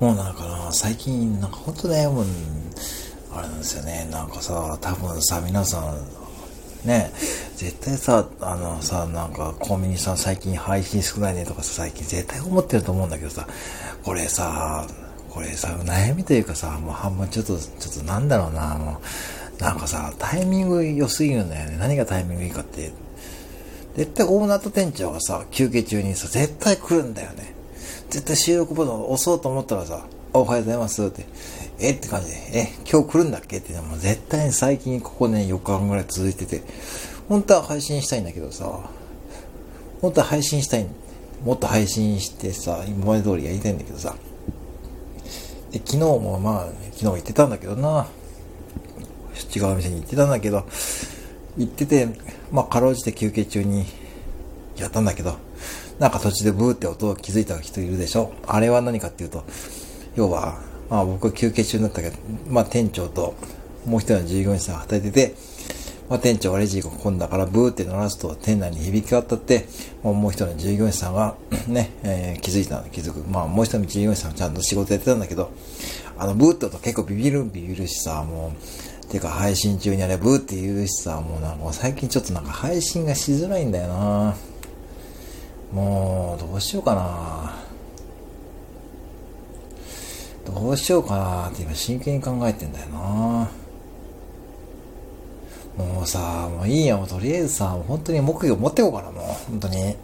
もうなんかな、最近、なんか本当ね、もう、あれなんですよね、なんかさ、多分さ、皆さん、ね、絶対さ、あのさ、なんかコンビニさん最近配信少ないねとかさ、最近絶対思ってると思うんだけどさ、これさ、これさ、悩みというかさ、もう半分ちょっと、ちょっとなんだろうな、もう、なんかさ、タイミング良すぎるんだよね。何がタイミングいいかって。絶対オーナーと店長がさ、休憩中にさ、絶対来るんだよね。絶対収録ボタン押そうと思ったらさ、おはようございますって、えって感じで、え、今日来るんだっけ？って、もう絶対に最近ここね、4日間ぐらい続いてて、本当は配信したいんだけどさ、本当は配信したい、もっと配信してさ、今まで通りやりたいんだけどさ、で昨日もまあ、昨日行ってたんだけどな、違う店に行ってたんだけど、行ってて、まあ、かろうじて休憩中にやったんだけど、なんか途中でブーって音を気づいた人いるでしょ？あれは何かっていうと、要は、まあ僕休憩中になったけど、まあ店長ともう一人の従業員さんが働いてて、まあ店長がレジが混んだからブーって鳴らすと店内に響き渡って、もう一人の従業員さんがね、えー、気づいたの気づく。まあもう一人の従業員さんはちゃんと仕事やってたんだけど、あのブーって音結構ビビるビビるしさ、もう、てか配信中にあれブーって言うしさ、もうなんか最近ちょっとなんか配信がしづらいんだよなもう、どうしようかなどうしようかなって今真剣に考えてんだよなもうさ、もういいや、もうとりあえずさ、本当に木魚持ってこうかな、もう。本当に。